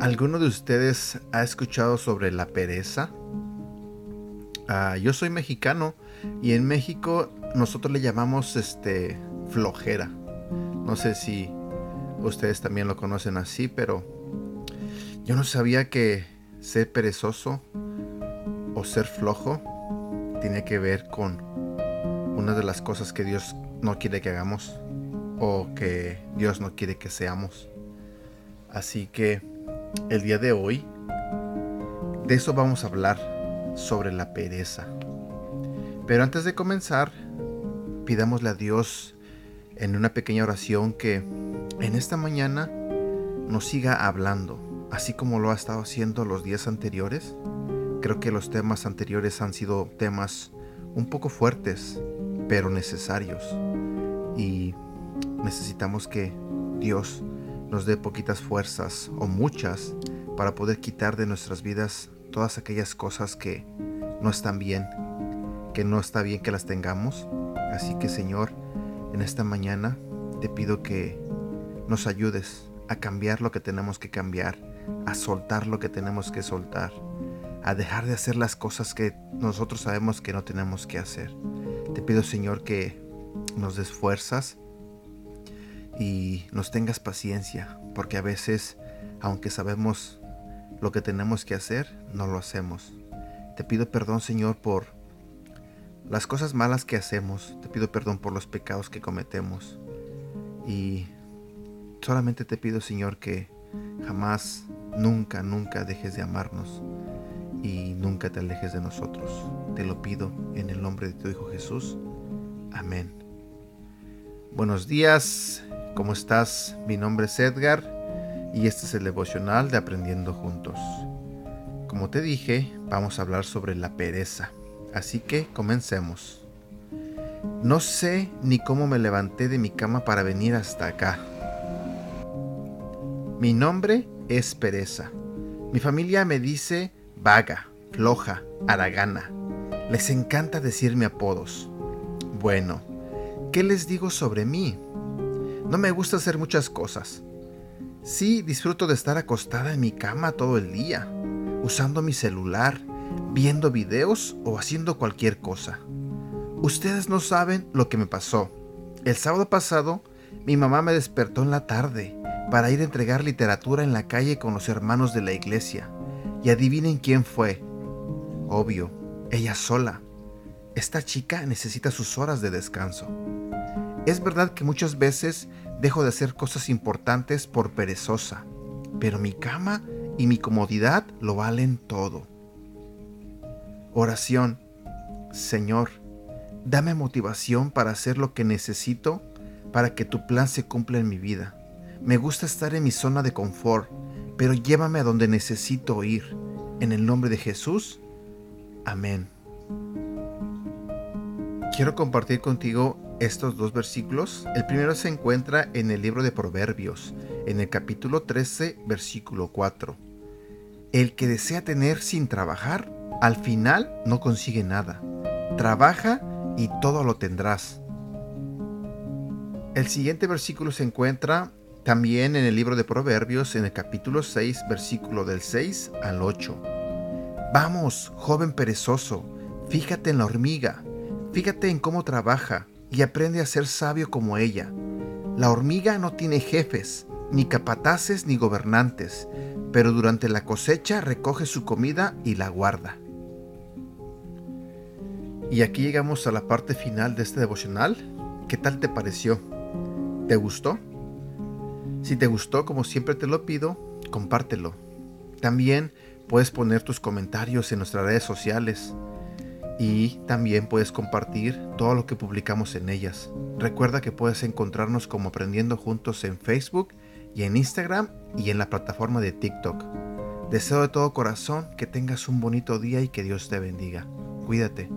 ¿Alguno de ustedes ha escuchado sobre la pereza? Ah, yo soy mexicano y en México nosotros le llamamos este flojera. No sé si ustedes también lo conocen así, pero yo no sabía que ser perezoso o ser flojo tiene que ver con una de las cosas que Dios no quiere que hagamos o que Dios no quiere que seamos. Así que el día de hoy, de eso vamos a hablar, sobre la pereza. Pero antes de comenzar, pidámosle a Dios en una pequeña oración que en esta mañana nos siga hablando, así como lo ha estado haciendo los días anteriores. Creo que los temas anteriores han sido temas un poco fuertes, pero necesarios. Y necesitamos que Dios nos dé poquitas fuerzas o muchas para poder quitar de nuestras vidas todas aquellas cosas que no están bien, que no está bien que las tengamos. Así que Señor, en esta mañana te pido que nos ayudes a cambiar lo que tenemos que cambiar, a soltar lo que tenemos que soltar, a dejar de hacer las cosas que nosotros sabemos que no tenemos que hacer. Te pido Señor que nos des fuerzas, y nos tengas paciencia, porque a veces, aunque sabemos lo que tenemos que hacer, no lo hacemos. Te pido perdón, Señor, por las cosas malas que hacemos. Te pido perdón por los pecados que cometemos. Y solamente te pido, Señor, que jamás, nunca, nunca dejes de amarnos y nunca te alejes de nosotros. Te lo pido en el nombre de tu Hijo Jesús. Amén. Buenos días, ¿Cómo estás? Mi nombre es Edgar y este es el devocional de Aprendiendo Juntos. Como te dije, vamos a hablar sobre la pereza, así que comencemos. No sé ni cómo me levanté de mi cama para venir hasta acá. Mi nombre es Pereza. Mi familia me dice vaga, floja, aragana. Les encanta decirme apodos. Bueno, ¿qué les digo sobre mí? No me gusta hacer muchas cosas. Sí, disfruto de estar acostada en mi cama todo el día, usando mi celular, viendo videos o haciendo cualquier cosa. Ustedes no saben lo que me pasó. El sábado pasado, mi mamá me despertó en la tarde para ir a entregar literatura en la calle con los hermanos de la iglesia. Y adivinen quién fue. Obvio, ella sola. Esta chica necesita sus horas de descanso. Es verdad que muchas veces dejo de hacer cosas importantes por perezosa, pero mi cama y mi comodidad lo valen todo. Oración. Señor, dame motivación para hacer lo que necesito para que tu plan se cumpla en mi vida. Me gusta estar en mi zona de confort, pero llévame a donde necesito ir. En el nombre de Jesús. Amén. Quiero compartir contigo estos dos versículos. El primero se encuentra en el libro de Proverbios, en el capítulo 13, versículo 4. El que desea tener sin trabajar, al final no consigue nada. Trabaja y todo lo tendrás. El siguiente versículo se encuentra también en el libro de Proverbios, en el capítulo 6, versículo del 6 al 8. Vamos, joven perezoso, fíjate en la hormiga, fíjate en cómo trabaja y aprende a ser sabio como ella. La hormiga no tiene jefes, ni capataces ni gobernantes, pero durante la cosecha recoge su comida y la guarda. Y aquí llegamos a la parte final de este devocional. ¿Qué tal te pareció? ¿Te gustó? Si te gustó, como siempre te lo pido, compártelo. También puedes poner tus comentarios en nuestras redes sociales y también puedes compartir todo lo que publicamos en ellas. Recuerda que puedes encontrarnos como Aprendiendo Juntos en Facebook y en Instagram y en la plataforma de TikTok. Deseo de todo corazón que tengas un bonito día y que Dios te bendiga. Cuídate.